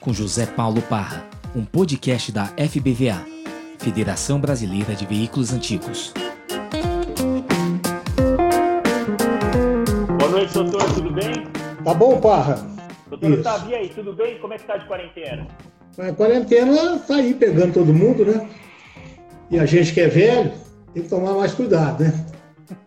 com José Paulo Parra, um podcast da FBVA, Federação Brasileira de Veículos Antigos. Boa noite, doutor, tudo bem? Tá bom, Parra? Doutor Otávio, e aí, tudo bem? Como é que tá de quarentena? A quarentena tá aí pegando todo mundo, né? E a gente que é velho tem que tomar mais cuidado, né?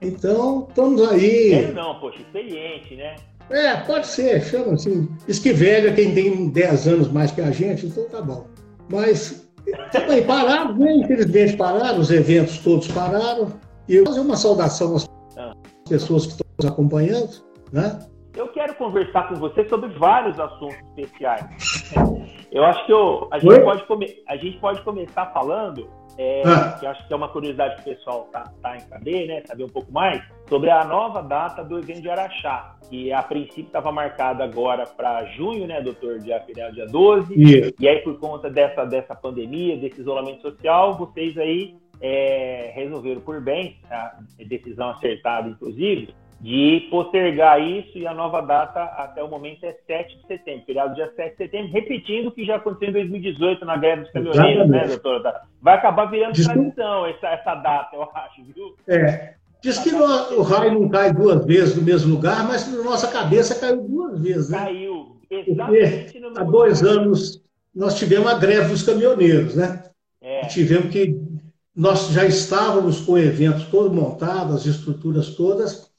Então, estamos aí. Velho não, poxa, experiente, né? É, pode ser, chama assim. Diz que velho é quem tem 10 anos mais que a gente, então tá bom. Mas, também pararam, né? Infelizmente pararam, os eventos todos pararam. E eu vou fazer uma saudação às Ah. pessoas que estão nos acompanhando, né? Eu quero conversar com você sobre vários assuntos especiais. Eu acho que eu- a, gente pode come- a gente pode começar falando, é, Ah. que eu acho que é uma curiosidade que o pessoal tá, tá em saber, né? Saber um pouco mais, sobre a nova data do evento de Araxá, que a princípio estava marcada agora para junho, né, doutor? Dia, feriado dia 12. E E aí, por conta dessa, dessa pandemia, desse isolamento social, vocês aí é, resolveram por bem, a decisão acertada, inclusive, de postergar isso e a nova data até o momento é 7 de setembro, feriado dia 7 de setembro, repetindo o que já aconteceu em 2018 na greve dos caminhoneiros, né, Exatamente. doutor? Vai acabar virando Desculpa. tradição essa, essa data, eu acho, viu? É. Diz que no- o raio não cai duas vezes no mesmo lugar, mas na nossa cabeça caiu duas vezes, né? Caiu exatamente no Há dois lugar. anos nós tivemos a greve dos caminhoneiros, né? É, Tivemos que. Nós já estávamos com o evento todo montado, as estruturas todas,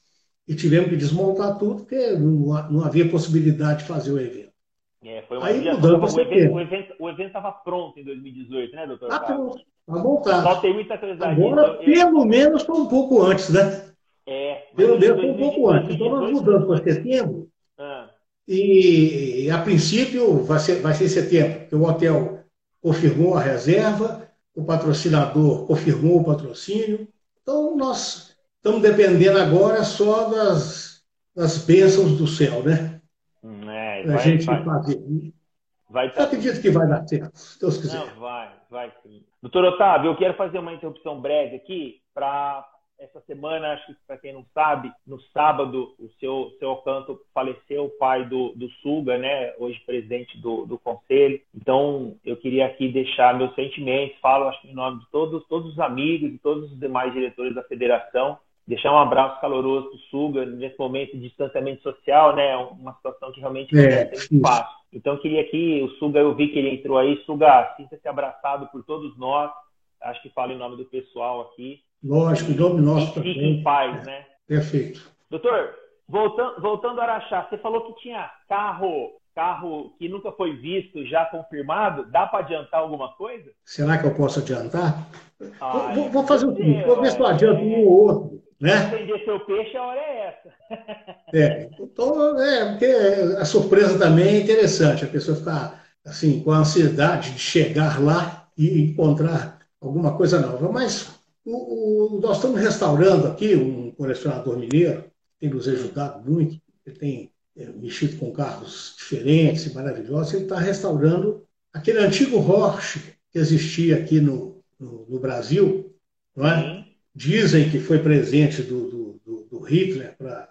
e tivemos que desmontar tudo, porque não, não havia possibilidade de fazer o evento. é, foi uma Aí pra o evento o evento o evento estava pronto em 2018, né, doutor? Otávio? pronto, está montado. Só tem muita curiosidade. Agora, Então, eu- pelo menos, foi um pouco antes, né? é, Pelo menos foi um pouco 2018, antes. Então, nós mudamos para setembro, Ah, E, a princípio, vai ser, vai ser em setembro, porque o hotel confirmou a reserva, o patrocinador confirmou o patrocínio. Então, nós estamos dependendo agora só das, das bênçãos do céu, né? hum, é, a vai, gente vai, fazer. vai, Eu acredito que vai dar certo, se Deus quiser. Não, vai, vai sim. Doutor Otávio, eu quero fazer uma interrupção breve aqui para essa semana, acho que para quem não sabe, no sábado, o seu, seu Alcanto faleceu, o pai do, do Suga, né? Hoje presidente do, do conselho. Então, eu queria aqui deixar meus sentimentos, falo acho que em nome de todos, todos os amigos e todos os demais diretores da federação, deixar um abraço caloroso para o Suga nesse momento de distanciamento social, né? Uma situação que realmente É, difícil. fácil. Então, queria aqui, o Suga, eu vi que ele entrou aí. Suga, sinta-se abraçado por todos nós. Acho que falo em nome do pessoal aqui. Lógico, em nome nosso e fique também. em paz, né? Perfeito. Doutor, voltando, voltando a Araxá, você falou que tinha carro, carro que nunca foi visto, já confirmado. Dá para adiantar alguma coisa? Será que eu posso adiantar? Ai, vou, vou fazer o seguinte, vou ver se eu adianto é. um ou outro, né? Vender seu peixe, a hora é essa. É, então, é, porque a surpresa também é interessante, a pessoa ficar assim, com a ansiedade de chegar lá e encontrar alguma coisa nova. Mas o, o- nós estamos restaurando aqui um colecionador mineiro, tem nos ajudado muito, ele tem é, mexido com carros diferentes e maravilhosos, ele está restaurando aquele antigo Porsche que existia aqui no, no, no Brasil, não é? Dizem que foi presente do, do, do- Hitler para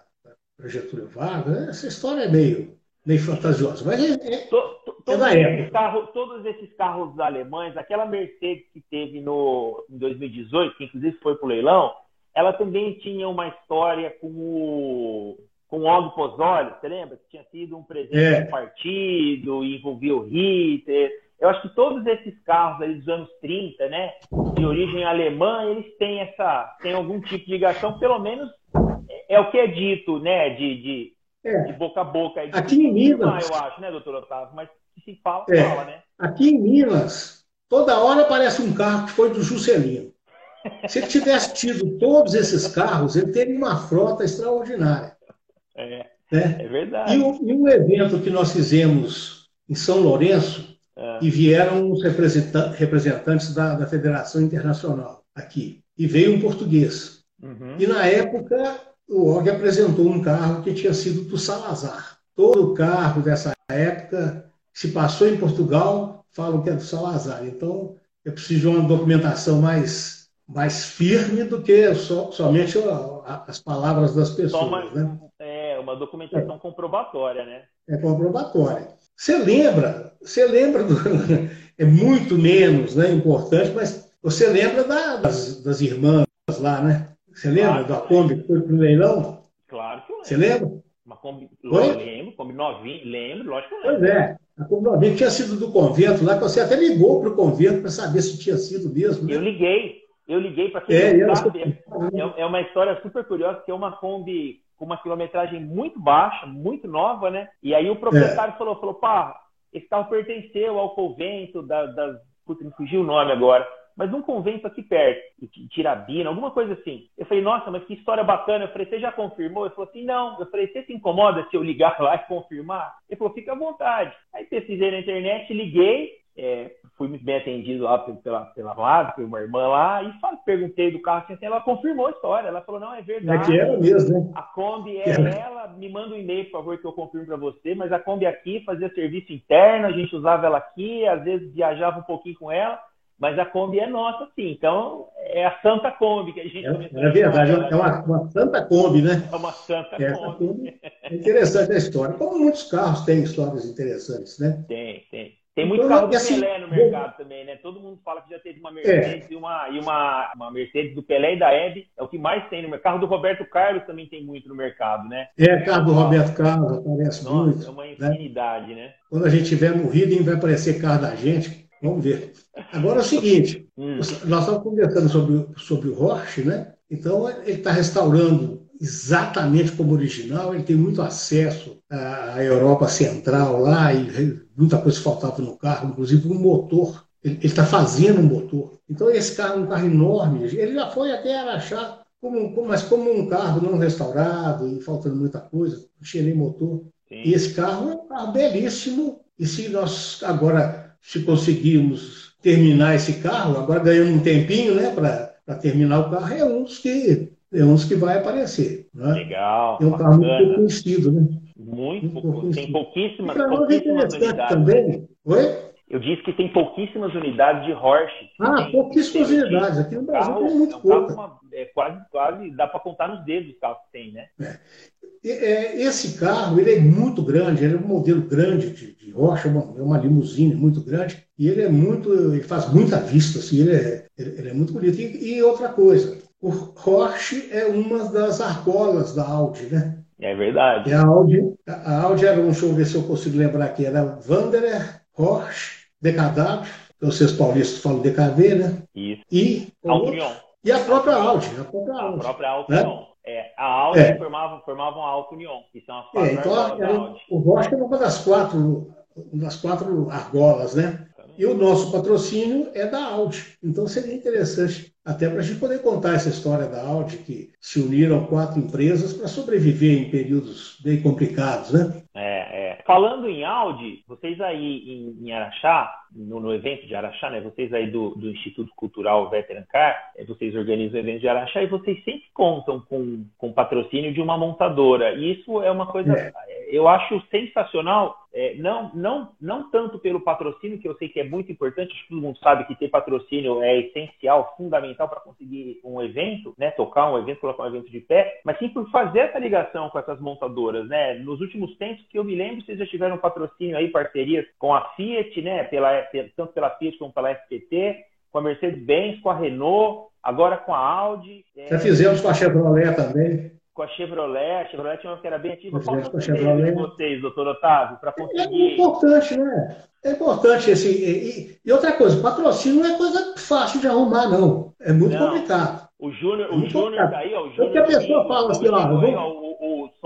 Getúlio Vargas. Essa história é meio, meio fantasiosa, mas é, é- To- to- É Todos, da esses época. carros, todos esses carros alemães, aquela Mercedes que teve no, em 2018, que inclusive foi para o leilão, ela também tinha uma história com o, com o Aldo Pozzoli, você lembra? Que tinha sido um presente É. do partido, e envolvia o Hitler. Eu acho que todos esses carros aí dos anos 30, né, de origem alemã, eles têm essa, têm algum tipo de ligação, pelo menos é, é o que é dito, né, de, de, é. de boca a boca. aí. Aqui em Minas- eu acho, né, doutor Otávio? Mas se fala, É. fala, né? aqui em Minas, toda hora aparece um carro que foi do Juscelino. Se ele tivesse tido todos esses carros, ele teria uma frota extraordinária. É, Né? é verdade. E, um, e um evento que nós fizemos em São Lourenço, É. e vieram os representa- representantes da, da Federação Internacional aqui, e veio um português. Uhum. E na época, o Og apresentou um carro que tinha sido do Salazar. Todo carro dessa época, se passou em Portugal, falam que é do Salazar. Então, eu preciso de uma documentação mais, mais firme do que só- somente as palavras das pessoas. uma, né? é, uma documentação comprobatória, né? É comprobatória. Você lembra, você lembra do, é muito menos né, importante, mas você lembra da, das, das irmãs lá, né? Você lembra claro, da Kombi que foi pro leilão? Claro que eu lembro. Você lembra? Uma Kombi, lembro, Kombi novinha, lembro, lógico que eu lembro. Pois é, a Kombi novinha tinha sido do convento lá, que você até ligou para o convento para saber se tinha sido mesmo. Né? Eu liguei, eu liguei para quem é, não sabe. É, é uma história super curiosa, que é uma Kombi com uma quilometragem muito baixa, muito nova, né? E aí o proprietário é. falou, falou, pá, esse carro pertenceu ao convento da, das... Putz, me fugiu o nome agora mas num convento aqui perto, Tirabina, alguma coisa assim. Eu falei, nossa, mas que história bacana. Eu falei, você já confirmou? Ele falou assim, não. Eu falei, você se incomoda se eu ligar lá e confirmar? Ele falou, fica à vontade. Aí pesquisei na internet, liguei, é, fui muito bem atendido lá pela, pela Vlad, por uma irmã lá, e falei, perguntei do carro assim, ela confirmou a história. Ela falou, não, é verdade. É que era mesmo, né? A Kombi é ela, me manda um e-mail, por favor, que eu confirmo para você, mas a Kombi aqui fazia serviço interno, a gente usava ela aqui, às vezes viajava um pouquinho com ela, mas a Kombi é nossa, sim. Então, é a Santa Kombi que a gente... É, é verdade, é uma, uma, Santa Kombi, né? É uma Santa é, Kombi. É interessante a história. Como muitos carros têm histórias interessantes, né? Tem, tem. Tem muito então, carro do assim, Pelé no mercado também, né? Todo mundo fala que já teve uma Mercedes é. e, uma, e uma, uma Mercedes do Pelé e da Hebe. É o que mais tem no mercado. Carro do Roberto Carlos também tem muito no mercado, né? É, carro do Roberto Carlos aparece Nossa, muito. É uma né? infinidade, né? né? Quando a gente tiver morrido, vai aparecer carro da gente. Vamos ver. Agora é o seguinte, hum. nós estamos conversando sobre, sobre o Roche, né? Então, ele está restaurando exatamente como original, ele tem muito acesso à Europa Central lá, e muita coisa faltava no carro, inclusive um motor. Ele está fazendo um motor. Então, esse carro é um carro enorme. Ele já foi até Araxá, como, como, mas como um carro não restaurado e faltando muita coisa, cheirei motor. Sim. E esse carro é um carro belíssimo. E se nós agora se conseguirmos terminar esse carro, agora ganhando um tempinho né, para terminar o carro, é um dos que, é um dos que vai aparecer. Né? Legal. É um carro muito conhecido. Né? Muito, muito pouco, tem pouquíssimas, pouquíssimas unidades. também. Oi? Eu disse que tem pouquíssimas unidades de Horse. Ah, tem, pouquíssimas tem, unidades. Aqui no Brasil carro, tem muito é um pouco. Uma, é, quase, quase dá para contar nos dedos os carros que tem, né? É. É, esse carro ele é muito grande, ele é um modelo grande de, de rocha, uma, é uma limusine muito grande, e ele é muito, ele faz muita vista, assim, ele, é, ele, ele é muito bonito. E, e, outra coisa, o Porsche é uma das argolas da Audi, né? É verdade. E a Audi, a Audi era, um, deixa eu ver se eu consigo lembrar aqui, era Wanderer, Porsche, DKW, vocês paulistas falam DKV, né? Isso. E, e a própria Audi. A própria Audi. A própria Audi, né? É, a Audi é. formava, formavam a Alfa Union, que são as quatro é, então, argolas O Rocha é uma das quatro, uma das quatro argolas, né? E o nosso patrocínio é da Audi. Então seria interessante até para a gente poder contar essa história da Audi, que se uniram quatro empresas para sobreviver em períodos bem complicados, né? É, é. Falando em Audi, vocês aí em, em Araxá, no, no, evento de Araxá, né? Vocês aí do, do Instituto Cultural Veteran Car, é, vocês organizam o evento de Araxá e vocês sempre contam com, com patrocínio de uma montadora. E isso é uma coisa, é. eu acho sensacional, é, não, não, não tanto pelo patrocínio, que eu sei que é muito importante, acho que todo mundo sabe que ter patrocínio é essencial, fundamental para conseguir um evento, né? Tocar um evento, colocar um evento de pé, mas sim por fazer essa ligação com essas montadoras, né? Nos últimos tempos que eu me lembro, vocês já tiveram patrocínio aí, parcerias com a Fiat, né? Pela tanto pela Fiat como pela FPT, com a Mercedes-Benz, com a Renault, agora com a Audi. É, Já fizemos com a Chevrolet também. Com a Chevrolet, a Chevrolet tinha uma que era bem ativa. Qual com a Chevrolet. de vocês, doutor Otávio, para conseguir... É importante, né? É importante esse... E, e, outra coisa, patrocínio não é coisa fácil de arrumar, não. É muito não. complicado. O Júnior, o Júnior tá aí, ó. O Júnior Porque a pessoa fala assim, ó, vou...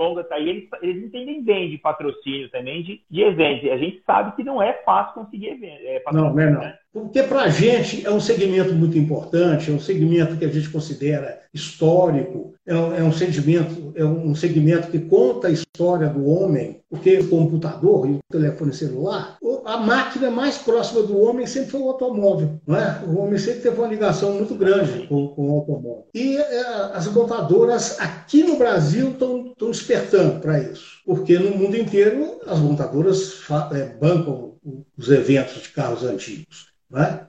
Songa tá aí, eles, eles entendem bem de patrocínio também, de, de eventos. E a gente sabe que não é fácil conseguir eventos. É, não, não é não. Né? Porque para a gente é um segmento muito importante, é um segmento que a gente considera histórico, é um, é um segmento, é um segmento que conta a história do homem, porque o computador e o telefone celular, a máquina mais próxima do homem sempre foi o automóvel. Não é? O homem sempre teve uma ligação muito grande com, com o automóvel. E é, as montadoras aqui no Brasil estão despertando para isso, porque no mundo inteiro as montadoras é, bancam os eventos de carros antigos. Né?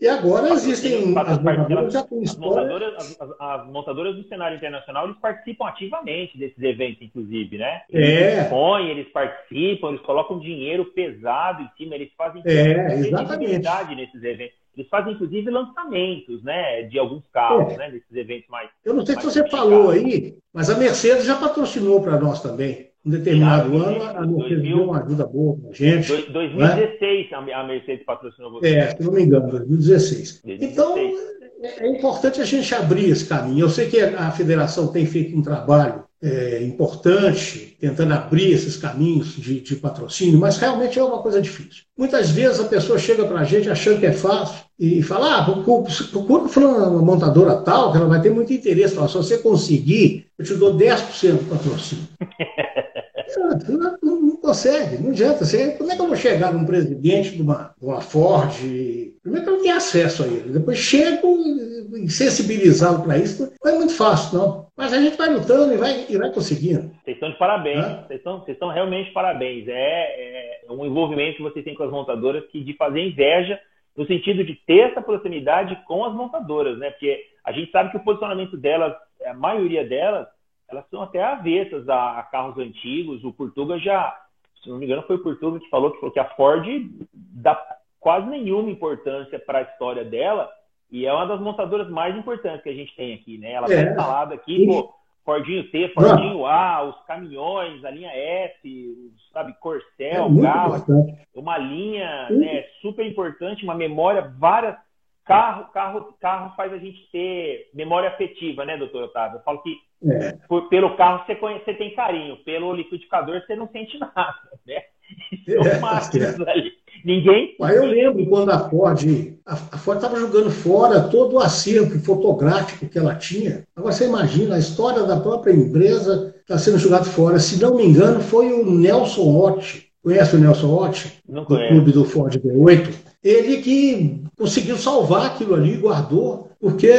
E agora existem as montadoras já têm montadoras, as, as, as, montadoras do cenário internacional eles participam ativamente desses eventos, inclusive, né? Eles é. eles participam, eles colocam dinheiro pesado em cima, eles fazem é, exatamente. nesses eventos. Eles fazem, inclusive, lançamentos, né? De alguns carros, é. né? Desses eventos mais. Eu não sei se você falou aí, mas a Mercedes já patrocinou para nós também. Em determinado já, ano, a Mercedes 2000, deu uma ajuda boa para a gente. 2016 né? a Mercedes patrocinou você. É, se não me engano, 2016. 2016. Então, é, é importante a gente abrir esse caminho. Eu sei que a federação tem feito um trabalho é, importante, tentando abrir esses caminhos de, de, patrocínio, mas realmente é uma coisa difícil. Muitas vezes a pessoa chega para a gente achando que é fácil e fala: ah, procura uma montadora tal, que ela vai ter muito interesse. Fala, se você conseguir, eu te dou 10% do patrocínio. Não, não, não, consegue, não adianta. Você, como é que eu vou chegar num presidente de uma, de uma Ford? Primeiro que eu não tenho acesso a ele. Depois chego e sensibilizá-lo para isso. Não é muito fácil, não. Mas a gente vai lutando e vai, e vai conseguindo. Vocês estão de parabéns. Vocês estão, vocês estão realmente de parabéns. É, é um envolvimento que vocês têm com as montadoras que de fazer inveja no sentido de ter essa proximidade com as montadoras, né? Porque a gente sabe que o posicionamento delas, a maioria delas, elas são até avessas a, a carros antigos. O Portuga já, se não me engano, foi o Portuga que falou que, falou que a Ford dá quase nenhuma importância para a história dela e é uma das montadoras mais importantes que a gente tem aqui, né? Ela está é. instalada aqui, pô, Fordinho T, Fordinho A, os caminhões, a linha F, sabe, Corcel, é Gala, uma linha né, super importante, uma memória, várias carro, carro, carro faz a gente ter memória afetiva, né, doutor Otávio? Eu falo que é. por, pelo carro você, conhece, você tem carinho, pelo liquidificador você não sente nada, né? Isso é, é, ali. Ninguém. Mas eu lembro quando a Ford, a, Ford estava jogando fora todo o acervo fotográfico que ela tinha. Agora você imagina, a história da própria empresa está sendo jogada fora. Se não me engano, foi o Nelson Ott. Conhece o Nelson Ott? Não do clube do Ford V8. Ele que conseguiu salvar aquilo ali, guardou, porque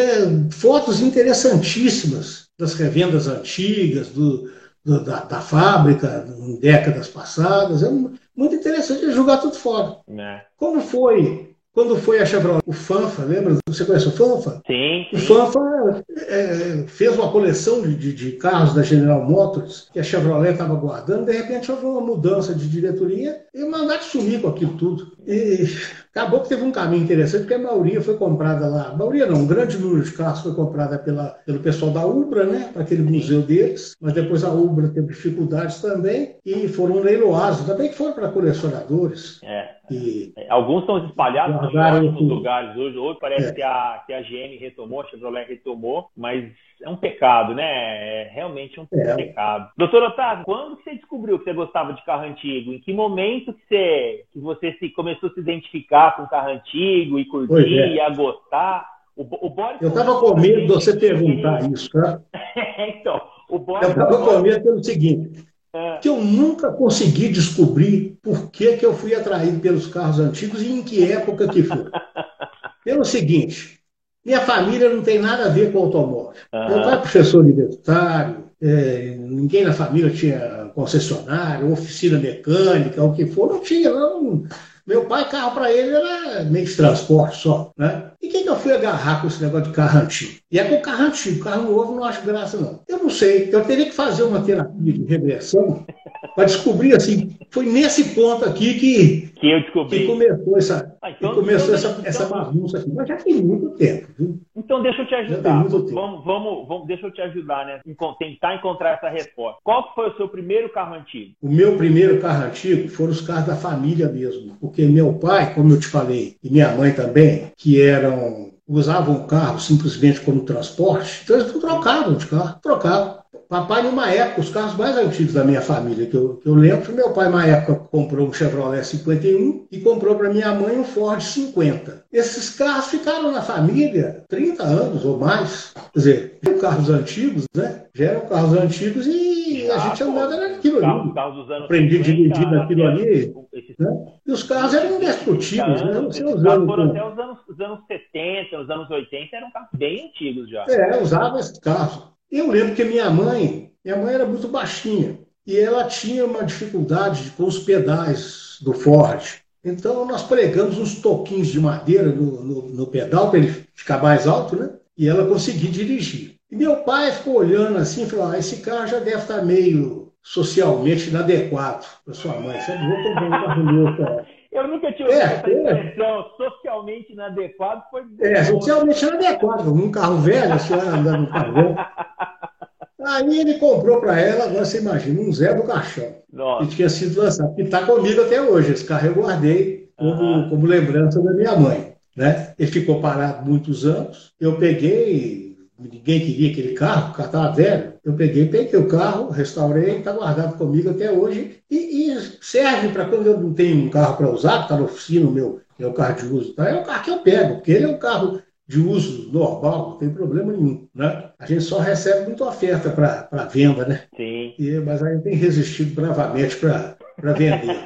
fotos interessantíssimas das revendas antigas, do, do da, da, fábrica, em décadas passadas. É muito interessante jogar tudo fora. É. Como foi quando foi a Chevrolet, o Fanfa, lembra? Você conhece o Fanfa? Sim. O Fanfa é, fez uma coleção de, de, de, carros da General Motors que a Chevrolet estava guardando. De repente houve uma mudança de diretoria e mandaram sumir com aquilo tudo. E acabou que teve um caminho interessante, porque a maioria foi comprada lá. A maioria não, um grande número de carros foi comprada pela, pelo pessoal da Ubra, né? Para aquele museu deles. Mas depois a Ubra teve dificuldades também e foram leiloados. Também que foram para colecionadores. É. E é, Alguns estão espalhados em ótimos lugares hoje. Hoje parece é. que, a, que a GM retomou, a Chevrolet retomou, mas é um pecado, né? É realmente um é. pecado. Doutor Otávio, quando você descobriu que você gostava de carro antigo? Em que momento que você, que você se, começou a se identificar com carro antigo e curtir é. e a gostar? O, o Boris Eu estava com medo de você perguntar isso, tá? então, o Boris... Eu estava com medo pelo seguinte é. que eu nunca consegui descobrir por que, que eu fui atraído pelos carros antigos e em que época que foi. Pelo seguinte, minha família não tem nada a ver com automóvel. Uhum. Meu pai é professor universitário, é, ninguém na família tinha concessionário, oficina mecânica, o que for, não tinha. Não, meu pai, carro para ele era meio de transporte só. Né? E quem que eu fui agarrar com esse negócio de carro antigo? E é com carro antigo, carro novo não acho graça, não. Eu não sei, eu teria que fazer uma terapia de regressão para descobrir assim, foi nesse ponto aqui que, que eu descobri. Que começou essa, ah, então, começou então, essa, então, essa bagunça aqui. Mas já tem muito tempo, viu? Então deixa eu te ajudar. Vamos, vamos, vamos, deixa eu te ajudar, né? Tentar encontrar essa resposta. Qual foi o seu primeiro carro antigo? O meu primeiro carro antigo foram os carros da família mesmo. Porque meu pai, como eu te falei, e minha mãe também, que eram usavam o carro simplesmente como transporte, então eles não trocavam de carro, trocavam. Papai, numa época, os carros mais antigos da minha família, que eu, que eu lembro, meu pai, numa época, comprou um Chevrolet 51 e comprou para minha mãe um Ford 50. Esses carros ficaram na família 30 anos ou mais. Quer dizer, carros antigos, né? Já eram carros antigos e a gente andava naquilo ali. Aprendi a dirigir naquilo ali. Né? E os carros eram indestrutíveis, né? Você usando foram até os anos, os anos 70, os anos 80, eram carros bem antigos já. É, usava esses carros. Eu lembro que minha mãe, minha mãe era muito baixinha e ela tinha uma dificuldade com os pedais do Ford. Então nós pregamos uns toquinhos de madeira no, no, no pedal para ele ficar mais alto, né? E ela conseguir dirigir. E meu pai ficou olhando assim falou: ah, esse carro já deve estar meio socialmente inadequado para sua mãe. Você não vou ter um carro Eu nunca tinha ouvido é, essa é. expressão é. socialmente inadequado. Foi é, socialmente inadequado. Um carro velho, a senhora andando no carro velho. Aí ele comprou para ela, agora você imagina, um Zé do Caixão. Nossa. Que tinha sido lançado. Que está comigo até hoje. Esse carro eu guardei como, uhum. como lembrança da minha mãe. Né? Ele ficou parado muitos anos. Eu peguei, ninguém queria aquele carro, o carro estava velho. Eu peguei, peguei o carro, restaurei, está guardado comigo até hoje. E, e serve para quando eu não tenho um carro para usar, está na oficina, o meu, é o carro de uso, tá? é o carro que eu pego, porque ele é um carro de uso normal, não tem problema nenhum. Né? A gente só recebe muita oferta para venda, né? Sim. E, mas a gente tem resistido bravamente para vender.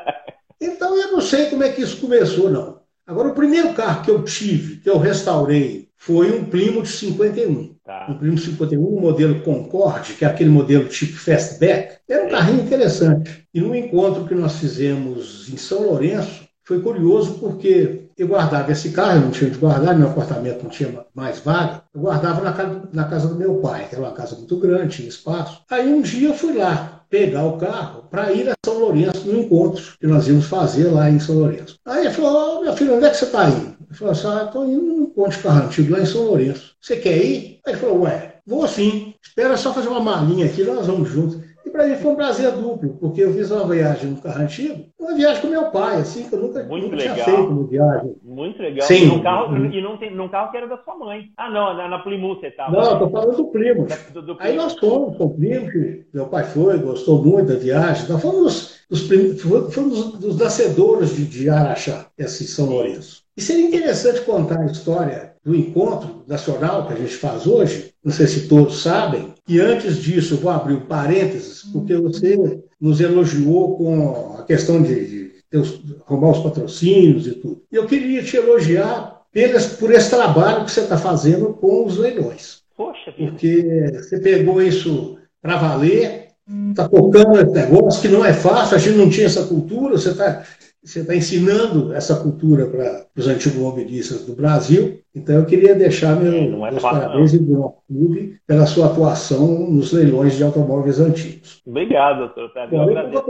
então eu não sei como é que isso começou, não. Agora, o primeiro carro que eu tive, que eu restaurei, foi um Plymouth 51. Tá. Um Plymouth 51, um modelo Concorde, que é aquele modelo tipo Fastback. Era um carrinho interessante. E no encontro que nós fizemos em São Lourenço, foi curioso porque eu guardava esse carro, eu não tinha de guardar, meu apartamento não tinha mais vaga, eu guardava na casa, na casa do meu pai, que era uma casa muito grande, tinha espaço. Aí um dia eu fui lá pegar o carro para ir a São Lourenço no encontro que nós íamos fazer lá em São Lourenço. Aí ele falou, oh, meu filho, onde é que você está indo? Eu falei assim, ah, estou indo no encontro de carro antigo lá em São Lourenço. Você quer ir? Aí ele falou, ué, vou sim. Espera só fazer uma malinha aqui, nós vamos juntos para mim foi um prazer duplo, porque eu fiz uma viagem no carro antigo, uma viagem com meu pai, assim, que eu nunca, nunca tinha feito uma viagem. Muito legal. Sim. Num carro, e não tem, num carro que era da sua mãe. Ah, não, na, na Plymouth você estava. Não, estou falando do primo. Do, do Aí nós fomos com o primo, que meu pai foi, gostou muito da viagem. Nós fomos os, os, fomos dos nascedores de, de Araxá, esse São Lourenço. E seria interessante contar a história do encontro nacional que a gente faz hoje, não sei se todos sabem, e antes disso, vou abrir um parênteses, porque você nos elogiou com a questão de, de, de arrumar os patrocínios e tudo. E eu queria te elogiar pelas, por esse trabalho que você está fazendo com os leilões. Poxa, porque você pegou isso para valer, está tocando esse negócio que não é fácil, a gente não tinha essa cultura, você está você está ensinando essa cultura para os antigos mobilistas do Brasil. Então, eu queria deixar meu, é meus parabéns do clube pela sua atuação nos leilões de automóveis antigos. Obrigado, doutor Otávio. Eu, agradeço,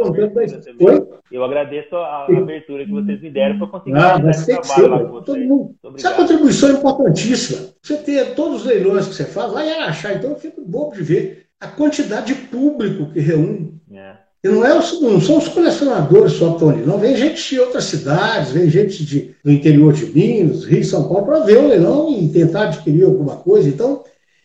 eu agradeço a abertura que vocês me deram para conseguir ah, mas tem que ser, todo mundo. Essa é contribuição é importantíssima. Você ter todos os leilões que você faz, lá em Araxá, então eu fico bobo de ver a quantidade de público que reúne. É. E não, é, não são os colecionadores só que estão ali, não. Vem gente de outras cidades, vem gente de, do interior de Minas, Rio, São Paulo, para ver o leilão e tentar adquirir alguma coisa. Então,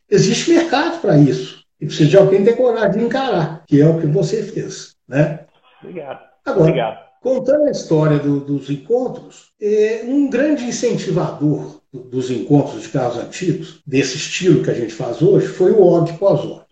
existe mercado para isso. E precisa de alguém ter coragem de encarar, que é o que você fez. Né? Obrigado. Agora, Obrigado. contando a história do, dos encontros, é um grande incentivador dos encontros de carros antigos, desse estilo que a gente faz hoje, foi o Og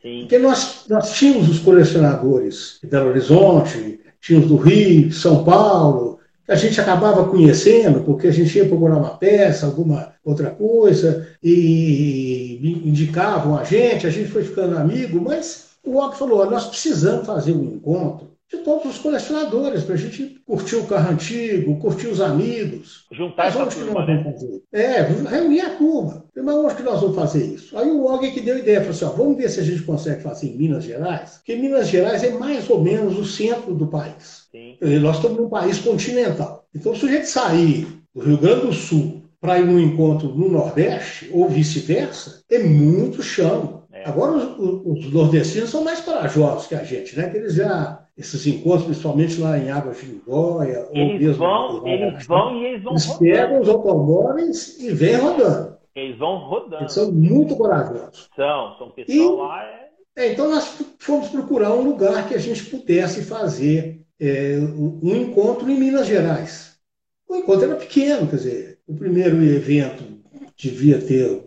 Pozor. Porque nós, nós tínhamos os colecionadores de Belo Horizonte, tínhamos do Rio, São Paulo, que a gente acabava conhecendo, porque a gente ia procurar uma peça, alguma outra coisa, e indicavam a gente, a gente foi ficando amigo, mas o Og falou: nós precisamos fazer um encontro todos os colecionadores, para a gente curtir o carro antigo, curtir os amigos. Juntar essa turma, né? Fazer? É, reunir a turma. Mas onde que nós vamos fazer isso? Aí o Og que deu ideia, falou assim, ó, vamos ver se a gente consegue fazer em Minas Gerais, porque Minas Gerais é mais ou menos o centro do país. Sim. Nós estamos num país continental. Então, se a gente sair do Rio Grande do Sul para ir num encontro no Nordeste, ou vice-versa, é muito chão. Agora, os, os, nordestinos são mais corajosos que a gente, né? Que eles já esses encontros, principalmente lá em Águas de Lindóia. Eles mesmo, vão, eles vão e eles vão eles rodando. pegam os automóveis e vêm rodando. Eles vão rodando. Eles são muito corajosos. São, são pessoal e, lá. É... É, então nós fomos procurar um lugar que a gente pudesse fazer é, um encontro em Minas Gerais. O encontro era pequeno, quer dizer, o primeiro evento devia ter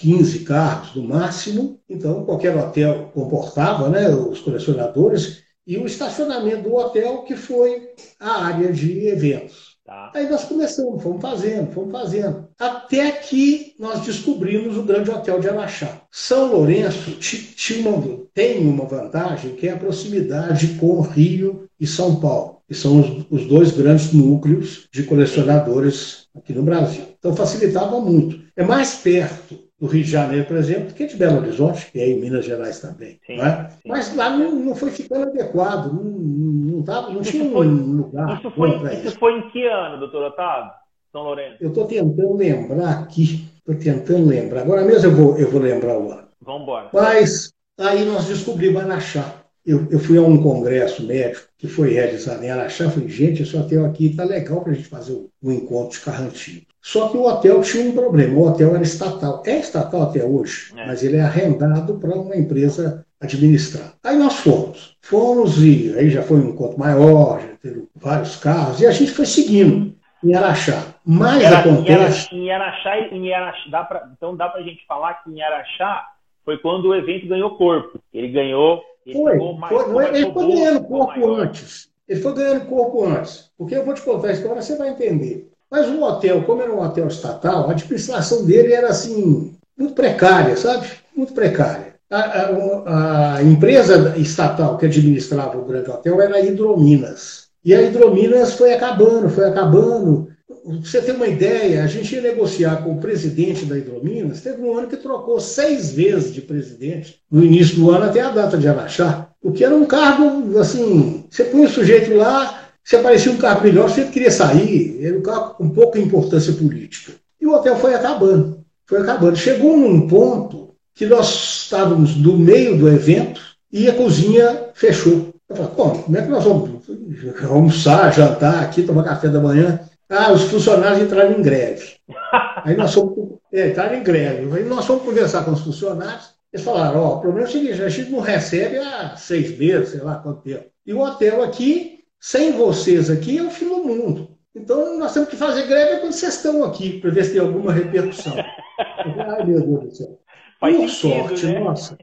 15 carros no máximo, então qualquer hotel comportava né, os colecionadores e o estacionamento do hotel, que foi a área de eventos. Tá. Aí nós começamos, fomos fazendo, fomos fazendo. Até que nós descobrimos o grande hotel de Araxá. São Lourenço tem uma vantagem que é a proximidade com Rio e São Paulo. que são os, os dois grandes núcleos de colecionadores aqui no Brasil. Então facilitava muito. É mais perto do Rio de Janeiro, por exemplo, que de Belo Horizonte, que é em Minas Gerais também. Sim, é? Mas lá não, não, foi ficando adequado, não, não, não tinha foi, um lugar. Isso foi, isso, isso foi em que ano, doutor Otávio? São Lourenço? Eu estou tentando lembrar aqui, estou tentando lembrar. Agora mesmo eu vou, eu vou lembrar o ano. Vamos embora. Mas aí nós descobrimos Araxá. Eu, eu fui a um congresso médico que foi realizado em Araxá. Falei, gente, esse hotel aqui está legal para a gente fazer o, o encontro de carro antigo. Só que o hotel tinha um problema. O hotel era estatal. É estatal até hoje, é. mas ele é arrendado para uma empresa administrar. Aí nós fomos. Fomos e aí já foi um encontro maior, já teve vários carros, e a gente foi seguindo em Araxá. Mas Era, acontece. Em Araxá, em Araxá dá pra, então dá para a gente falar que em Araxá foi quando o evento ganhou corpo. Ele ganhou. Ele foi, mais, foi, ele foi ganhando corpo maior. antes. Ele foi ganhando corpo antes. Porque eu vou te contar isso agora, você vai entender. Mas o hotel, como era um hotel estatal, a administração dele era assim, muito precária, sabe? Muito precária. A, a, a empresa estatal que administrava o grande hotel era a Hidrominas. E a Hidrominas foi acabando, foi acabando. Você tem uma ideia, a gente ia negociar com o presidente da Hidrominas, teve um ano que trocou seis vezes de presidente, no início do ano até a data de Araxá, o que era um cargo, assim, você põe o sujeito lá, se aparecia um cargo melhor, você queria sair, era um cargo com pouca importância política. E o hotel foi acabando, foi acabando. Chegou num ponto que nós estávamos no meio do evento e a cozinha fechou. Eu falei, como? Como é que nós vamos almoçar, jantar aqui, tomar café da manhã? Ah, os funcionários entraram em greve. Aí nós fomos, é, entraram em greve. Aí nós fomos conversar com os funcionários. Eles falaram, ó, oh, o problema é o seguinte, a gente não recebe há seis meses, sei lá quanto tempo. E o hotel aqui, sem vocês aqui, é o fim do mundo. Então nós temos que fazer greve quando vocês estão aqui, para ver se tem alguma repercussão. Ai, meu Deus do céu. Por sentido, sorte, né? nossa,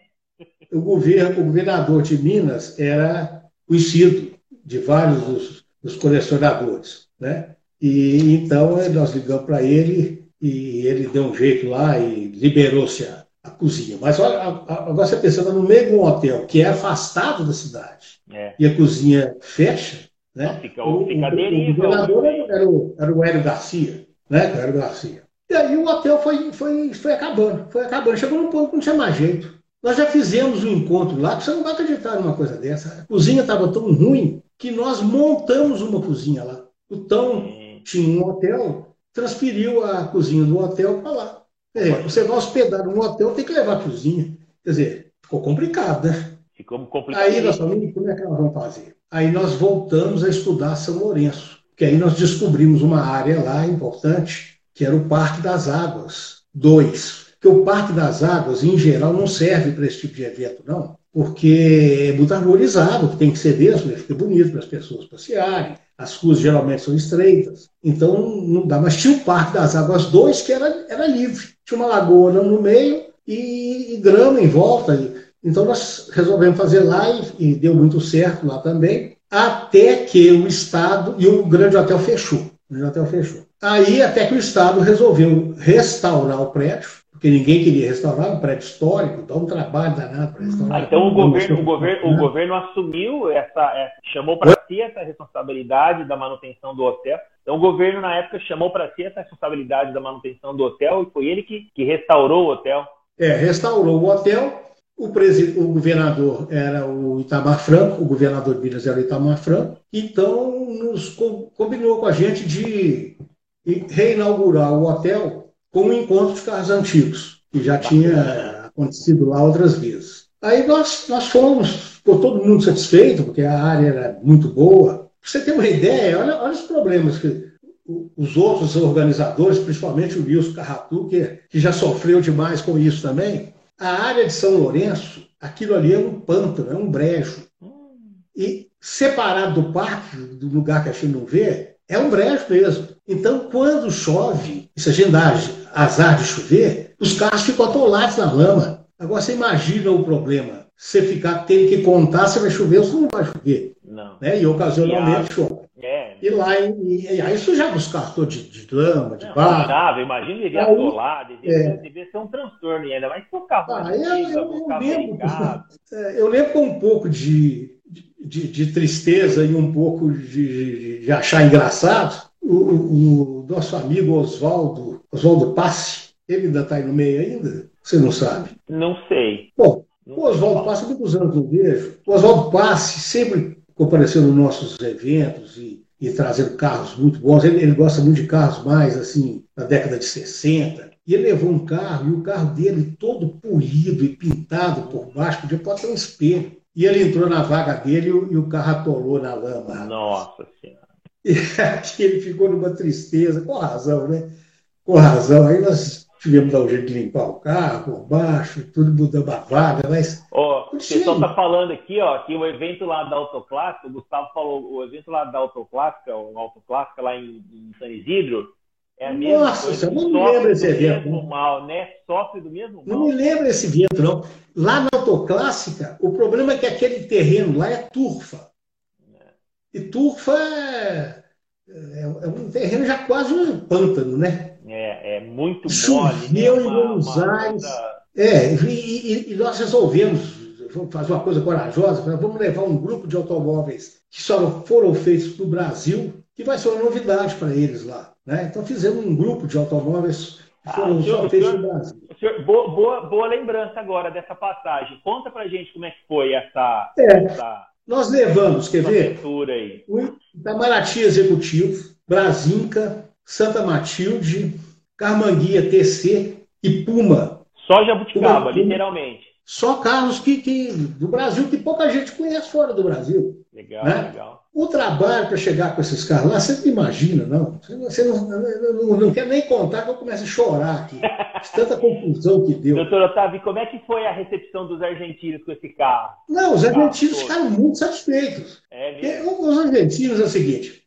o, governo, o governador de Minas era conhecido de vários dos, dos colecionadores, né? E então nós ligamos para ele e ele deu um jeito lá e liberou-se a, a, cozinha. Mas olha, agora você pensando no meio de um hotel que é afastado da cidade é. e a cozinha fecha, né? Fica, o, fica o, o governador era o, era o Hélio Garcia, né? O Hélio Garcia. E aí o hotel foi, foi, foi acabando, foi acabando. Chegou num ponto que não tinha mais jeito. Nós já fizemos um encontro lá, você não vai acreditar numa coisa dessa. A cozinha estava tão ruim que nós montamos uma cozinha lá. O Tão tinha um hotel, transferiu a cozinha do hotel para lá. É, você vai hospedar num hotel, tem que levar a cozinha. Quer dizer, ficou complicado, né? Ficou complicado. Aí nós falamos, como é que nós vamos fazer? Aí nós voltamos a estudar São Lourenço, que aí nós descobrimos uma área lá importante, que era o Parque das Águas 2 porque o Parque das Águas, em geral, não serve para esse tipo de evento, não, porque é muito arborizado, que tem que ser mesmo, fica bonito para as pessoas passearem. As ruas geralmente são estreitas, então não dá. Mas tinha o Parque das Águas 2 que era, era livre. Tinha uma lagoa no meio e, e grama em volta. Então nós resolvemos fazer lá e, e deu muito certo lá também, até que o Estado e o Grande Hotel fechou. O Grande Hotel fechou. Aí até que o Estado resolveu restaurar o prédio, porque ninguém queria restaurar um prédio histórico, dá um trabalho danado para restaurar. Ah, então o governo, o, governo, o governo assumiu essa, é, chamou para si essa responsabilidade da manutenção do hotel. Então o governo na época chamou para si essa responsabilidade da manutenção do hotel e foi ele que, que restaurou o hotel. É, restaurou o hotel. O, o governador era o Itamar Franco, o governador de Minas era o Itamar Franco. Então nos combinou com a gente de reinaugurar o hotel com um encontro de carros antigos, que já tinha acontecido lá outras vezes. Aí nós, nós fomos, ficou todo mundo satisfeito, porque a área era muito boa. Pra você ter uma ideia, olha, olha os problemas que os outros organizadores, principalmente o Wilson Carratu, que, que já sofreu demais com isso também. A área de São Lourenço, aquilo ali é um pântano, é um brejo. E separado do parque, do lugar que a gente não vê, é um brejo mesmo. Então, quando chove, isso a gente dá azar de chover, os carros ficam atolados na lama. Agora, você imagina o problema. Você ficar tendo que contar se vai chover ou se não vai chover. Não. Né? E ocasionalmente chove. É. E lá, e, e aí sujava os carros todos de, de lama, de barro. Imagina ele atolar, devia, é. devia ser um transtorno ainda, mas por carro. Ah, eu, eu, eu, lembro, é, eu lembro com um pouco de, de, de, tristeza e um pouco de, de achar engraçado, o, o, o nosso amigo Oswaldo, Oswaldo Passe, ele ainda está aí no meio ainda? Você não sabe? Não sei. Bom, o Oswaldo Passe, muitos anos não vejo. O Oswaldo Passe sempre compareceu nos nossos eventos e, e trazendo carros muito bons. Ele, ele, gosta muito de carros mais, assim, da década de 60. E ele levou um carro, e o carro dele todo polido e pintado por baixo, podia pode ter um espelho. E ele entrou na vaga dele e o carro atolou na lama. Nossa Senhora. E aqui ele ficou numa tristeza, com razão, né? Com razão. Aí nós tivemos dar um jeito de limpar o carro, por baixo, tudo mudando a vaga, mas. Ó, oh, o pessoal está falando aqui, ó, que o evento lá da Autoclássica, o Gustavo falou, o evento lá da Autoclássica, o Autoclássica lá em, em San Isidro, é a mesma Nossa, coisa. não me lembro desse evento. Mesmo mal, né? Sofre do mesmo mal. Não me lembro desse evento, não. Lá na Autoclássica, o problema é que aquele terreno lá é turfa. É. E turfa é, é, é um terreno já quase um pântano, né? É, é muito Choveu mole. Né? em Buenos Aires. É, e, e, e, nós resolvemos fazer uma coisa corajosa, vamos levar um grupo de automóveis que só foram feitos no Brasil, que vai ser uma novidade para eles lá. Né? Então fizemos um grupo de automóveis que foram ah, senhor, só feitos no Brasil. Senhor, boa, boa, boa, lembrança agora dessa passagem. Conta para gente como é que foi essa. É, essa nós levamos, quer ver? Aí. O Itamaraty Executivo, Brasinca, Santa Matilde, Carmanguia TC e Puma. Só Jabuticaba, Puma, literalmente. Só carros que, que, do Brasil que pouca gente conhece fora do Brasil. Legal, né? legal. O trabalho para chegar com esses carros lá, você não imagina, não. Você não, não, não, quer nem contar que eu começo a chorar aqui. Tanta confusão que deu. Doutor Otávio, como é que foi a recepção dos argentinos com esse carro? Não, os argentinos ficaram muito satisfeitos. É mesmo? Os argentinos é o seguinte: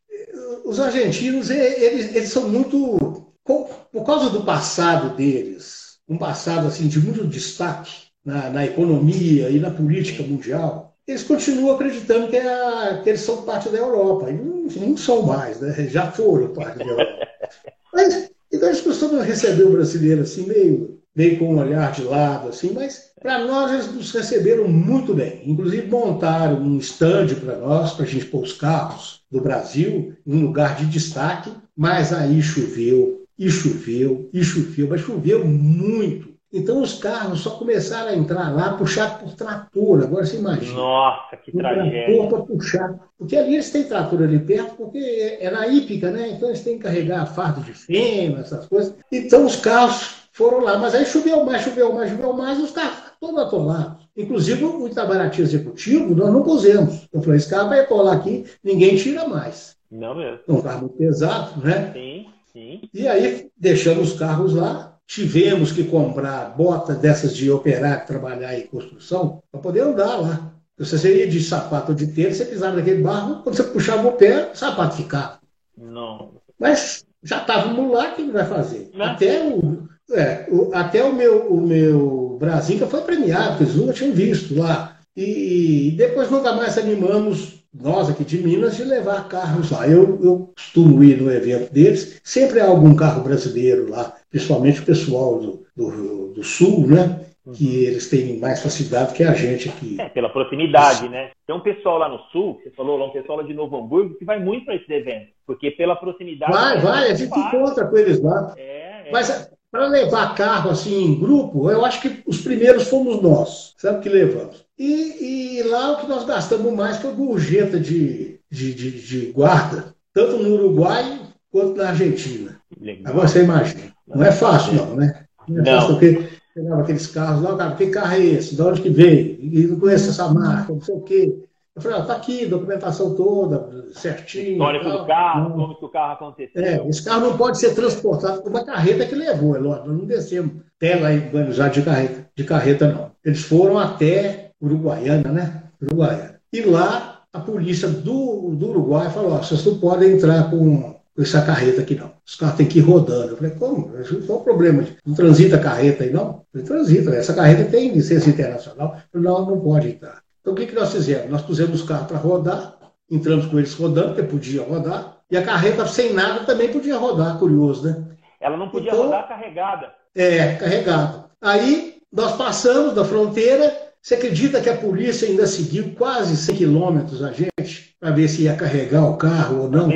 os argentinos, eles, eles são muito. Por causa do passado deles, um passado assim de muito destaque na, na economia e na política mundial, eles continuam acreditando que, é a, que eles são parte da Europa. E não, não são mais, né? já foram parte da Europa. Mas, então eles costumam receber o brasileiro assim, meio, meio com um olhar de lado, assim, mas para nós eles nos receberam muito bem. Inclusive montaram um stand para nós, para a gente pôr os carros do Brasil, em um lugar de destaque, mas aí choveu, e choveu, e choveu, mas choveu muito. Então os carros só começaram a entrar lá puxado por trator. Agora você imagina. Nossa, que um tragédia. Trator para puxar. Porque ali eles têm trator ali perto, porque é na hípica, né? Então eles têm que carregar fardo de fêmea, essas coisas. Então os carros foram lá. Mas aí choveu mais, choveu mais, choveu mais, os carros todos atolados. Inclusive, o Itabaraty Executivo, nós não pusemos. Eu falei, esse carro vai colar aqui, ninguém tira mais. Não mesmo. É um carro muito pesado, né? Sim, sim. E aí, deixamos os carros lá, tivemos que comprar bota dessas de operar, trabalhar em construção, para poder andar lá. Você seria de sapato ou de tênis, você pisava naquele barro, quando você puxava o pé, o sapato ficava. Não. Mas já estávamos lá, o que vai fazer? Não. Até o, é, o, até o meu, o meu Brasinca foi premiado, porque eles nunca tinham visto lá. E, depois nunca mais animamos, nós aqui de Minas, de levar carros lá. Eu, eu costumo ir no evento deles, sempre há algum carro brasileiro lá, principalmente o pessoal do, do, do Sul, né? que uhum. eles têm mais facilidade que a gente aqui. É, pela proximidade, né? Tem um pessoal lá no sul, você falou lá, um pessoal lá de Novo Hamburgo, que vai muito para esse evento, porque pela proximidade. Vai, vai, a gente encontra com eles lá. É, é. Mas para levar carro assim em grupo, eu acho que os primeiros fomos nós, sabe que levamos. E, e lá o que nós gastamos mais foi gorjeta de, de, de, de guarda, tanto no Uruguai quanto na Argentina. Legal. Agora você imagina. Não é fácil, não, né? Não é fácil porque pegava aqueles carros lá, cara, que carro é esse? De onde que veio? E não conheço essa marca, não sei o quê. Eu falei, ah, tá aqui, documentação toda, certinho. Histórico do carro, como que o carro aconteceu. É, esse carro não pode ser transportado por uma carreta que levou, é lógico, nós não descemos até lá em Buenos Aires de carreta, de carreta, não. Eles foram até Uruguaiana, né? Uruguaiana. E lá a polícia do, do Uruguai falou, ó, vocês não podem entrar com, com essa carreta aqui, não. Os carros têm que ir rodando. Eu falei, como? Qual o problema? Não transita a carreta aí, não? Eu falei, transita, essa carreta tem licença internacional. Eu falei, não, não pode entrar. Então o que, que nós fizemos? Nós pusemos os carros para rodar, entramos com eles rodando, porque podia rodar, e a carreta sem nada também podia rodar, curioso, né? Ela não podia então, rodar carregada. É, carregada. Aí nós passamos da fronteira Você acredita que a polícia ainda seguiu quase 100 quilômetros a gente para ver se ia carregar o carro ou não?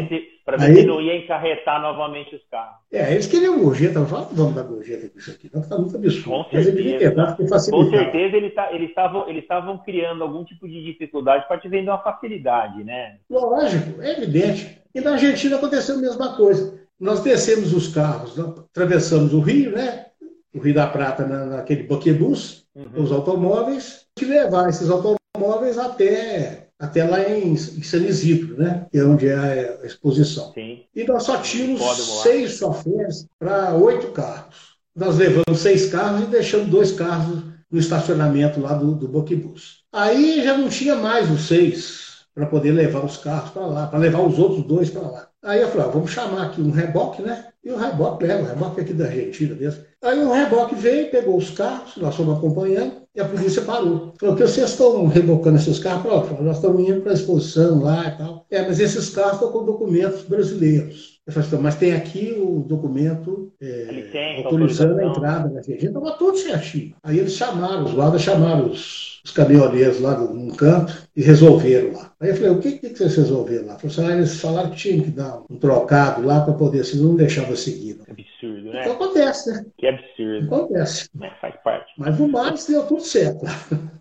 Para ver, se, não ia encarretar novamente os carros. É, eles queriam gorjeta. Eu falo, vamos dar gorjeta com isso aqui. Não está muito absurdo. Com certeza. Com certeza eles tá, estavam eles criando algum tipo de dificuldade para te vender uma facilidade, né? Lógico, é evidente. E na Argentina aconteceu a mesma coisa. Nós descemos os carros, atravessamos o rio, né? O Rio da Prata na, naquele boquebus, uhum. os automóveis, que levar esses automóveis até, até lá em, em San Isidro, né? Que é onde é a exposição. Sim. E nós só tínhamos seis choferes para oito carros. Nós levamos seis carros e deixamos dois carros no estacionamento lá do, do boquebus. Aí já não tinha mais os seis para poder levar os carros para lá, para levar os outros dois para lá. Aí eu falei, ah, vamos chamar aqui um reboque, né? E o reboque leva, o reboque aqui da Argentina mesmo. Aí o reboque veio, pegou os carros, nós fomos acompanhando, e a polícia parou. Falou, que vocês estão rebocando esses carros? Falou, nós estamos indo para a exposição lá e tal. É, mas esses carros estão com documentos brasileiros. Eu falei, assim, mas tem aqui o documento é, autorizando a entrada da Argentina. Estava tudo certinho. Aí eles chamaram, os guardas chamaram os, os caminhoneiros lá num canto e resolveram lá. Aí eu falei, o que, que vocês resolveram lá? Falei, ah, eles falaram que tinham que dar um trocado lá para poder, senão não deixava seguir. Não. Absurdo, né? Então acontece, né? Que absurdo. Acontece. Mas faz parte. Mas no mais deu tudo certo.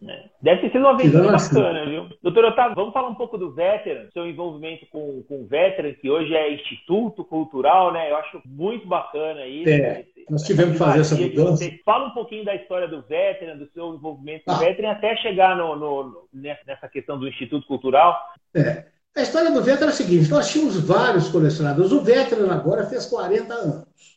É. Deve ter sido uma aventura bacana, viu? Doutor Otávio, vamos falar um pouco do Veteran, seu envolvimento com, com o Veteran, que hoje é Instituto Cultural, né? Eu acho muito bacana isso. É, nós tivemos que fazer essa mudança. Fala um pouquinho da história do Veteran, do seu envolvimento com ah. o Veteran, até chegar no, no, nessa questão do Instituto Cultural. É. A história do Veteran é a seguinte: nós tínhamos vários colecionadores. O Veteran agora fez 40 anos.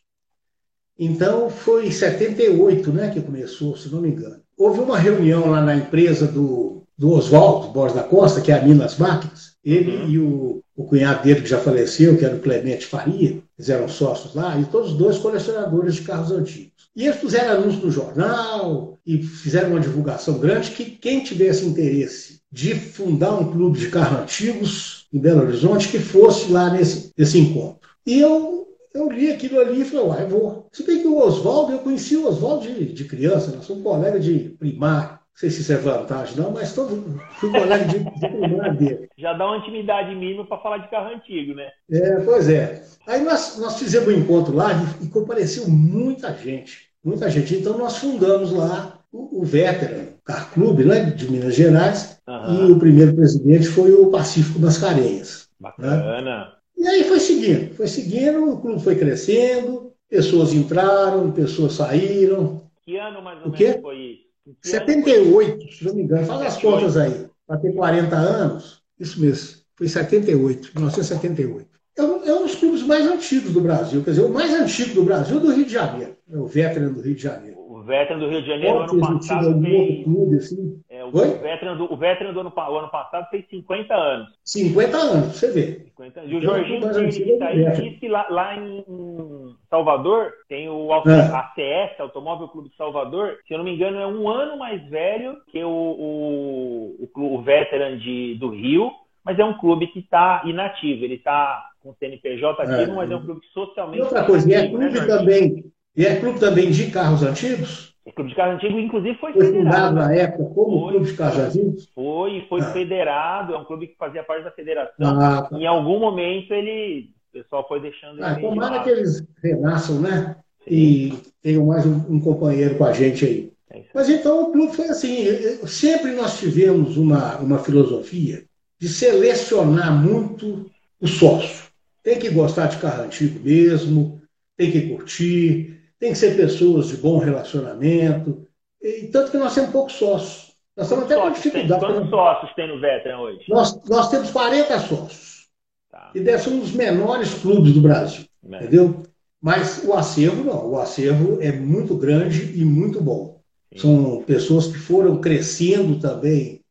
Então foi em 78 né, que começou, se não me engano. Houve uma reunião lá na empresa do, do Oswaldo Borges da Costa, que é a Minas Máquinas. Ele uhum. e o, o cunhado dele, que já faleceu, que era o Clemente Faria, eles eram sócios lá, e todos os dois colecionadores de carros antigos. E eles fizeram anúncio no jornal e fizeram uma divulgação grande que quem tivesse interesse de fundar um clube de carros antigos em Belo Horizonte, que fosse lá nesse, nesse encontro. E eu eu li aquilo ali e falei, uai, vou. Se bem que o Oswaldo, eu conheci o Oswaldo de, de criança, nós somos colega de primário. Não sei se isso é vantagem, não, mas todo, fui colega de, de primário dele. Já dá uma intimidade mínima para falar de carro antigo, né? É, pois é. Aí nós, nós fizemos um encontro lá e, e compareceu muita gente. Muita gente. Então nós fundamos lá o, o Veteran Car Clube, né, de Minas Gerais, uhum. e o primeiro presidente foi o Pacífico Mascarenhas. Né? Bacana. Né? E aí foi seguindo, foi seguindo, o clube foi crescendo, pessoas entraram, pessoas saíram. Que ano mais ou o menos foi isso? 78, se não me engano. Faz as contas aí. Para ter 40 anos, isso mesmo. Foi 78, 1978. É um, é um dos clubes mais antigos do Brasil. Quer dizer, o mais antigo do Brasil é do Rio de Janeiro. É o Veteran do Rio de Janeiro. O Veteran do Rio de Janeiro, ano passado, fez... clube, assim. É, o, Oi? veteran do, o veteran do ano, ano passado fez 50 anos. 50 anos, você vê. 50 anos. E o então, Jorginho disse, aí, disse que lá, lá em, em, Salvador tem o ACS, Automóvel Clube de Salvador, se eu não me engano, é um ano mais velho que o, o, o, o veteran de, do Rio, mas é um clube que está inativo. Ele está com o CNPJ ativo, é. mas é um clube socialmente. E outra coisa, e é clube né, também. E é clube também de carros antigos? O Clube de Carros Antigo, inclusive, foi, foi federado. na época como foi, Clube de Carros Antigos? Foi, foi ah. federado, é um clube que fazia parte da federação. Ah, tá. Em algum momento ele, o pessoal foi deixando ah, Tomara que eles renasçam, né? Sim. E tenham mais um, um, companheiro com a gente aí. É Mas então o clube foi assim, sempre nós tivemos uma, uma filosofia de selecionar muito o sócio. Tem que gostar de carro antigo mesmo, tem que curtir, tem que ser pessoas de bom relacionamento. E, tanto que nós temos poucos sócios. Nós estamos até com dificuldade. Tem, quantos sócios tem no Veteran hoje? Nós, nós temos 40 sócios. Tá. E deve ser um dos menores clubes do Brasil. É. Entendeu? Mas o acervo não. O acervo é muito grande e muito bom. Sim. São pessoas que foram crescendo também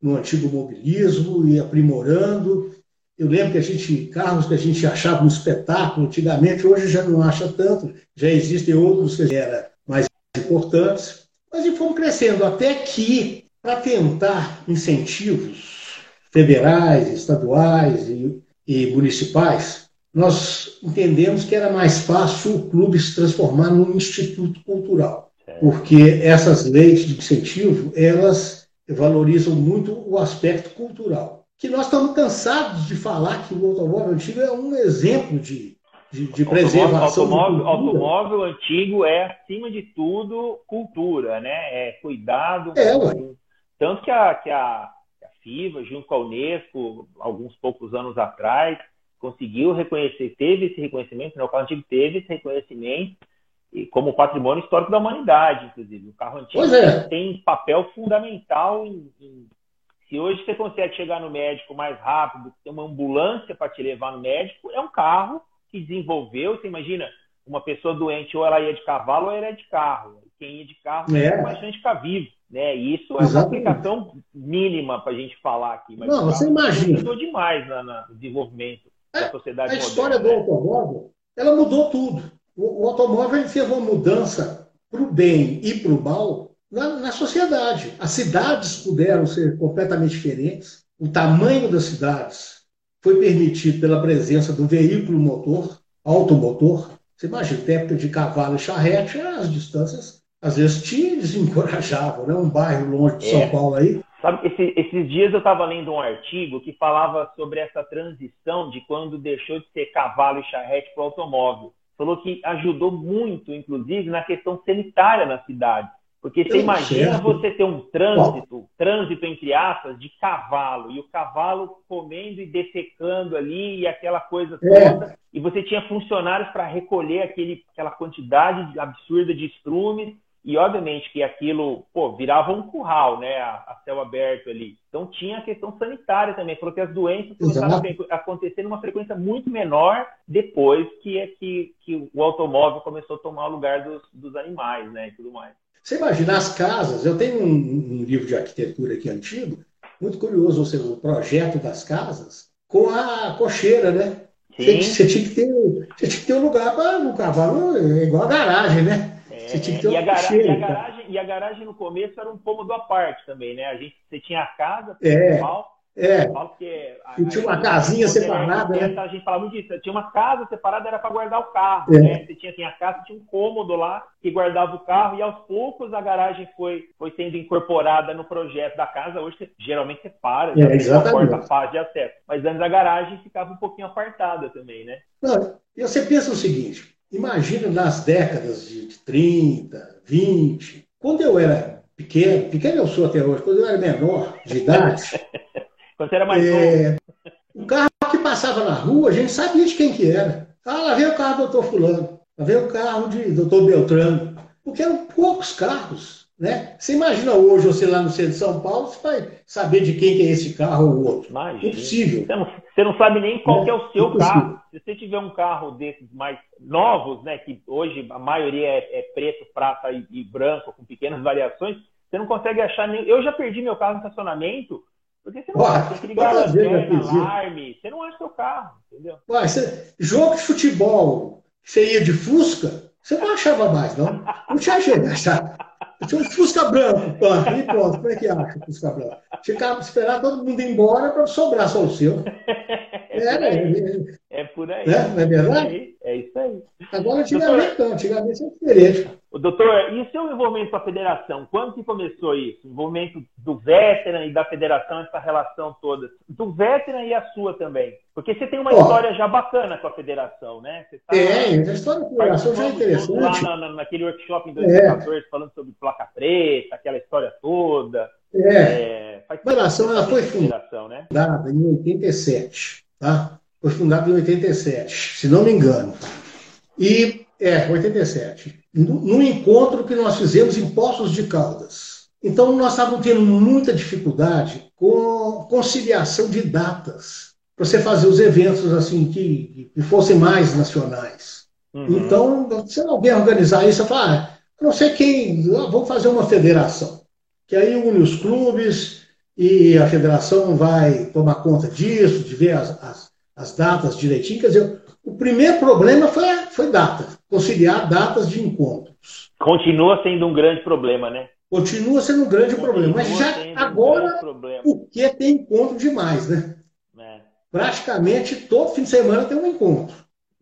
no antigo mobilismo e aprimorando eu lembro que a gente, carros que a gente achava um espetáculo antigamente, hoje já não acha tanto, já existem outros que eram mais importantes, mas e fomos crescendo até que, para tentar incentivos federais, estaduais e, e municipais, nós entendemos que era mais fácil o clube se transformar num instituto cultural, porque essas leis de incentivo, elas valorizam muito o aspecto cultural. Que nós estamos cansados de falar que o automóvel antigo é um exemplo de, de, de preservação. Automóvel, automóvel, antigo é, acima de tudo, cultura, né? É cuidado. É, com... Tanto que a, que, a, a FIVA, junto com a Unesco, alguns poucos anos atrás, conseguiu reconhecer, teve esse reconhecimento, né? o carro antigo teve esse reconhecimento como patrimônio histórico da humanidade, inclusive. O carro antigo é. tem papel fundamental em, em, se hoje você consegue chegar no médico mais rápido, ter uma ambulância para te levar no médico, é um carro que desenvolveu, você imagina, uma pessoa doente, ou ela ia de cavalo ou ela ia de carro. Quem ia de carro é. tem mais chance de ficar vivo. Né? E isso é Exatamente. uma aplicação mínima para a gente falar aqui. Mas Não, você imagina. Mudou demais no desenvolvimento da sociedade A história moderna, do né? automóvel, ela mudou tudo. O, o automóvel fez uma mudança para o bem e para o mal na, na sociedade. As cidades puderam ser completamente diferentes. O tamanho das cidades foi permitido pela presença do veículo motor, automotor. Você imagina, tempo de cavalo e charrete, as distâncias às vezes te desencorajavam, né? Um bairro longe de São é. Paulo aí. Sabe, esse, esses dias eu estava lendo um artigo que falava sobre essa transição de quando deixou de ser cavalo e charrete para o automóvel falou que ajudou muito, inclusive, na questão sanitária na cidade. Porque você imagina você ter um trânsito, trânsito entre aspas, de cavalo, e o cavalo comendo e defecando ali, e aquela coisa é. toda, é. e você tinha funcionários para recolher aquele, aquela quantidade absurda de estrumes, e obviamente que aquilo, pô, virava um curral, né, a, a céu aberto ali. Então tinha a questão sanitária também, falou que as doenças começaram a acontecer numa frequência muito menor depois que, é que, que o automóvel começou a tomar o lugar dos, dos animais, né, e tudo mais. Você imagina as casas, eu tenho um, um livro de arquitetura aqui antigo, muito curioso, ou seja, o projeto das casas com a cocheira, né? Você, você, tinha que ter, você tinha que ter um lugar para o cavalo, é igual a garagem, né? Você tinha que ter e, a garagem, e, a garagem, e a garagem no começo era um cômodo à parte também, né? A gente, você tinha a casa é. Porque e tinha uma casinha separada, né? A gente falava disso. Tinha uma casa separada, era para guardar o carro. É. Né? Você tinha assim, a casa, tinha um cômodo lá que guardava o carro, e aos poucos a garagem foi, foi sendo incorporada no projeto da casa. Hoje, você, geralmente, você para, é, exatamente. porta fácil de acesso. Mas antes a garagem ficava um pouquinho apartada também, né? Não, e você pensa o seguinte: Imagina nas décadas de 30, 20, quando eu era pequeno, pequeno eu sou até hoje, quando eu era menor de idade. quando você era mais é, novo. O carro que passava na rua, a gente sabia de quem que era. Ah, lá veio o carro do doutor Fulano, lá veio o carro de doutor Beltrano. Porque eram poucos carros. Né? Você imagina hoje você lá no centro de São Paulo, você vai saber de quem que é esse carro ou outro. Imagina. Impossível. Você não, você não sabe nem qual é, é o seu Impossível. carro. Se você tiver um carro desses mais novos, né, que hoje a maioria é, é preto, prata e, e, branco, com pequenas variações, você não consegue achar nem. Eu já perdi meu carro no estacionamento, porque você não Ué, tem que ligar a lanterna, alarme, você não acha seu carro, entendeu? Ué, você, jogo de futebol, você ia de Fusca, você não achava mais, não. Não tinha jeito de achar. Tinha um Fusca branco, pronto, e pronto. Como é que acha o Fusca branco? Tinha que esperar todo mundo ir embora para sobrar só o seu. É, é, é, é por aí. É, não é verdade? É isso aí. Agora, antigamente, não. Antigamente é diferente. O doutor, e o seu envolvimento com a federação? Quando que começou isso? O envolvimento do veteran e da federação, essa relação toda. Do veteran e a sua também. Porque você tem uma história já bacana com a federação, né? Você tá tem, a história da federação já é interessante. Lá na, naquele workshop em 2014, é. falando sobre placa preta, aquela história toda. É. é a federação ela foi fundada né? em 87, tá? Foi fundada em 87, se não me engano. E, é, 87. Num encontro que nós fizemos em Poços de Caldas. Então, nós estávamos tendo muita dificuldade com conciliação de datas para você fazer os eventos assim que, que fossem mais nacionais. Uhum. Então, se alguém organizar isso, eu falo, ah, não sei quem, vamos fazer uma federação. Que aí une os clubes e a federação vai tomar conta disso, de ver as, as, as datas direitinho. Quer dizer, o primeiro problema foi, foi data, conciliar datas de encontros. Continua sendo um grande problema, né? Continua sendo um grande Continua problema. Mas já agora, um porque tem encontro demais, né? praticamente todo fim de semana tem um encontro.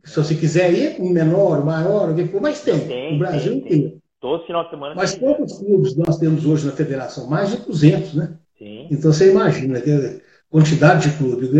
Se você quiser ir, um menor, um maior, que for, mas tem, tem no Brasil tem, inteiro. Todo final de semana. Mas quantos clubes nós temos hoje na federação? Mais de 200, né? Sim. Então você imagina a quantidade de clubes.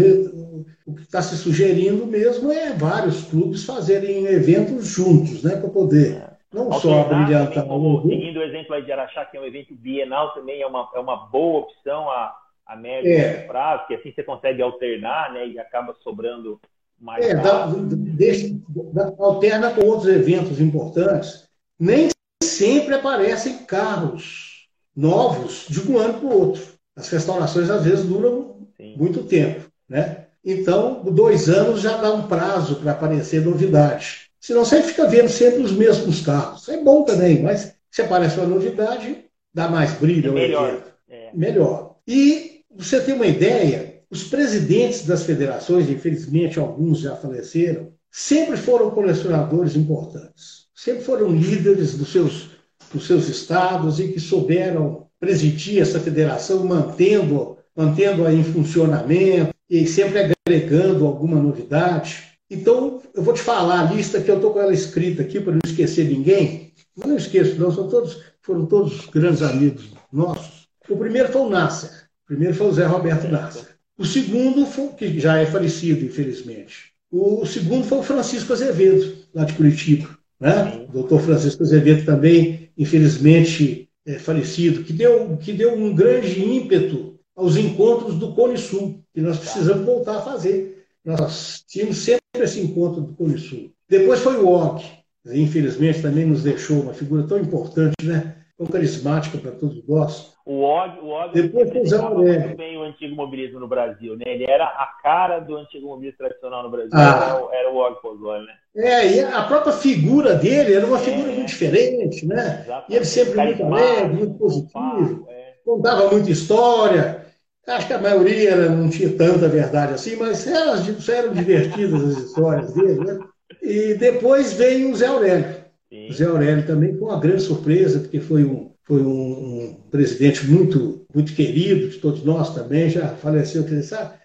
O que está se sugerindo mesmo é vários clubes fazerem eventos juntos, né? Para poder é. não só brilhantar. Como, seguindo o exemplo aí de Araxá, que é um evento bienal, também é uma, é uma boa opção a, a médio é. prazo, que assim você consegue alternar, né? E acaba sobrando mais. É, dá, deixa, dá, alterna com outros eventos importantes. Nem sempre aparecem carros novos de um ano para o outro. As restaurações às vezes duram Sim. muito tempo, né? Então, dois anos já dá um prazo para aparecer novidade. Senão você fica vendo sempre os mesmos carros. É bom também, mas se aparece uma novidade, dá mais brilho é melhor. É. Melhor. E você tem uma ideia, os presidentes das federações, infelizmente alguns já faleceram, sempre foram colecionadores importantes. Sempre foram líderes dos seus, dos seus estados e que souberam presidir essa federação, mantendo, mantendo-a em funcionamento e sempre agregando alguma novidade. Então, eu vou te falar a lista que eu estou com ela escrita aqui para não esquecer ninguém. Mas não esqueço, não, são todos, foram todos grandes amigos nossos. O primeiro foi o Nasser, o primeiro foi o Zé Roberto Nasser. O segundo, foi, que já é falecido, infelizmente. O segundo foi o Francisco Azevedo, lá de Curitiba. Né? O doutor Francisco Azevedo também, infelizmente, é, falecido, que deu, que deu um grande ímpeto aos encontros do Cone Sul, que nós precisamos voltar a fazer. Nós tínhamos sempre esse encontro do Cone Sul. Depois foi o Og, infelizmente também nos deixou uma figura tão importante, né? tão carismática para todos nós. O Og, o Og Depois representava muito bem o antigo mobilismo no Brasil, né? Ele era a cara do antigo mobilismo tradicional no Brasil, ah. era, o Og Pozzoli, né? É, e a própria figura dele era uma é. figura muito diferente, né? Exatamente. E ele sempre muito alegre, muito positivo, é. contava muita história. Acho que a maioria não tinha tanta verdade assim, mas eram, eram divertidas as histórias dele, né? E depois veio o Zé Aurélio. Sim. O Zé Aurélio também foi uma grande surpresa, porque foi um foi um, um, presidente muito, muito querido de todos nós também, já faleceu, está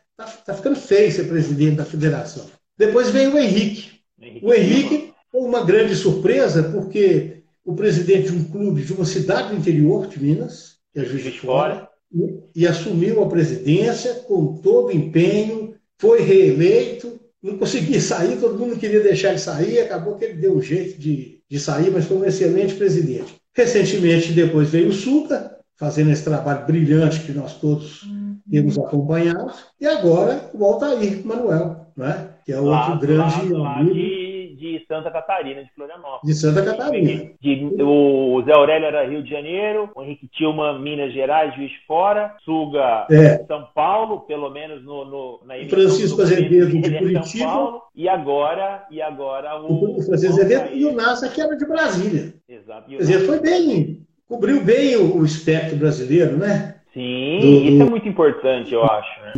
tá ficando feio ser presidente da federação. Depois veio o Henrique. Henrique o Henrique foi uma grande surpresa, porque o presidente de um clube de uma cidade do interior de Minas, que é Juiz de Fora, e, assumiu a presidência com todo empenho, foi reeleito, não conseguia sair, todo mundo queria deixar ele sair, acabou que ele deu um jeito de, de sair, mas foi um excelente presidente. Recentemente, depois veio o Suca, fazendo esse trabalho brilhante que nós todos uhum. temos acompanhado, e agora o Altair Manuel, né? que é outro grande amigo. De, Santa Catarina, de Florianópolis. De Santa Catarina. De, de, o Zé Aurélio era Rio de Janeiro, o Henrique Tilman, Minas Gerais, Juiz Fora, Suga, é. São Paulo, pelo menos no, no, na Francisco Azevedo de é Curitiba. Paulo, e agora, e agora o. O Francisco Azevedo e o Nassa, que era de Brasília. Exato. Quer dizer, foi bem. Cobriu bem o, o espectro brasileiro, né? Sim, do, isso é muito importante, eu acho. Né?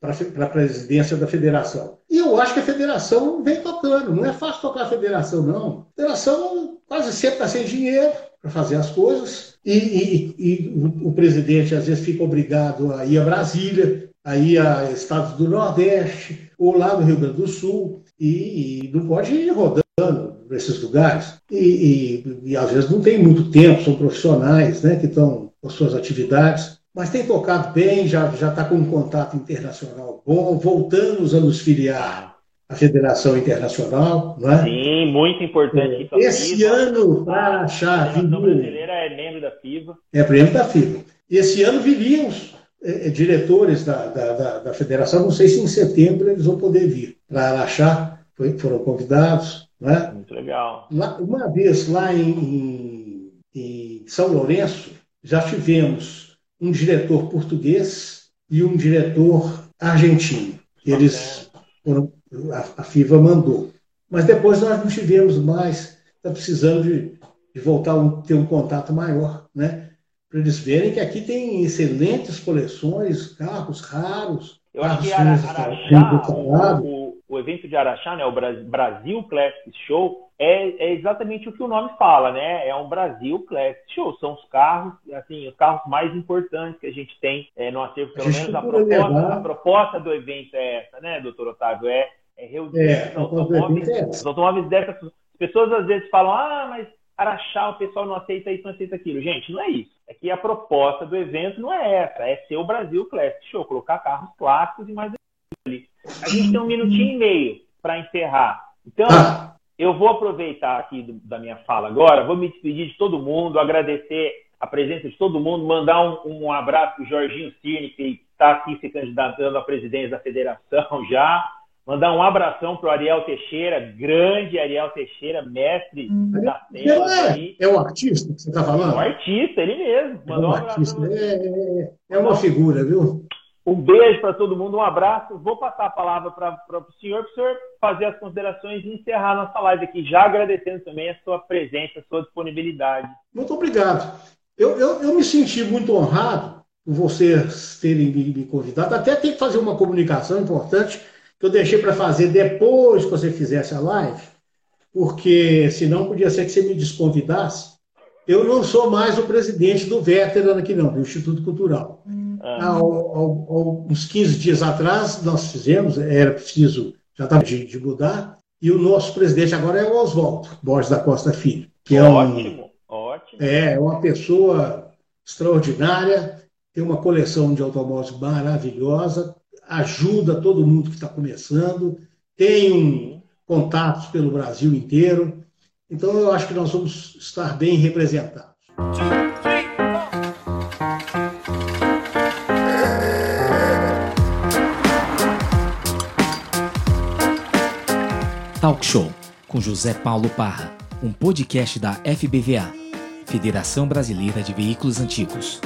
Para a presidência da federação. Eu acho que a federação vem tocando. Não é fácil tocar a federação, não. A federação quase sempre está sem dinheiro para fazer as coisas. E, e, e o, o, presidente, às vezes, fica obrigado a ir a Brasília, a ir a estados do Nordeste, ou lá no Rio Grande do Sul, e, e não pode ir rodando nesses lugares. E, e, às vezes não tem muito tempo, são profissionais né, que estão com suas atividades, mas tem tocado bem, já está com um contato internacional bom, voltamos a nos filiar à Federação Internacional. Não é? Sim, muito importante. É, esse FIBA, ano, para achar. A Federação Brasileira é membro da FIBA. É membro da FIBA. Esse ano viriam os é, é, diretores da, da, da, da, federação, não sei se em setembro eles vão poder vir para Araxá, foi, foram convidados. Né? Muito legal. Lá, uma vez lá em, em, em São Lourenço, já tivemos um diretor português e um diretor argentino. Eles foram, a, a FIVA mandou. Mas depois nós não tivemos mais, está precisando de, de voltar a ter um contato maior, né? Para eles verem que aqui tem excelentes coleções, carros raros. Eu acho que Araxá, o, o evento de Araxá, né, o Brasil Classic Show, é, é, exatamente o que o nome fala, né? É um Brasil Classic Show. São os carros, assim, os carros mais importantes que a gente tem é, no acervo. Pelo a menos a proposta, a proposta do evento é essa, né, doutor Otávio? É, é reunir é, automóveis, é os automóveis dessas. As pessoas às vezes falam, ah, mas Araxá, o pessoal não aceita isso, não aceita aquilo. Gente, não é isso. É que a proposta do evento não é essa, é ser o Brasil Classic Show, colocar carros clássicos e mais ali. A gente tem um minutinho e meio para encerrar. Então, ah. Eu vou aproveitar aqui do, da minha fala agora, vou me despedir de todo mundo, agradecer a presença de todo mundo, mandar um, um abraço para o Jorginho Cirne, que está aqui se candidatando à presidência da federação já. Mandar um abração para o Ariel Teixeira, grande Ariel Teixeira, mestre hum. da tela. É, é o artista que você está falando? É o artista, ele mesmo. Mandou é um artista. É, é, é, uma figura, viu? Um beijo para todo mundo, um abraço. Vou passar a palavra para o senhor, para o senhor fazer as considerações e encerrar nossa live aqui, já agradecendo também a sua presença, a sua disponibilidade. Muito obrigado. Eu, eu, eu me senti muito honrado por vocês terem me convidado. Até tem que fazer uma comunicação importante que eu deixei para fazer depois que você fizesse a live, porque senão podia ser que você me desconvidasse. Eu não sou mais o presidente do Veteran aqui, não, do Instituto Cultural. Ah. Há, uns 15 dias atrás, nós fizemos, era preciso, já estava de, de, mudar, e o nosso presidente agora é o Oswaldo Borges da Costa Filho, que é ótimo, um, ótimo. É uma pessoa extraordinária, tem uma coleção de automóveis maravilhosa, ajuda todo mundo que está começando, tem um, contatos pelo Brasil inteiro. Então, eu acho que nós vamos estar bem representados. Show com José Paulo Parra, um podcast da FBVA, Federação Brasileira de Veículos Antigos.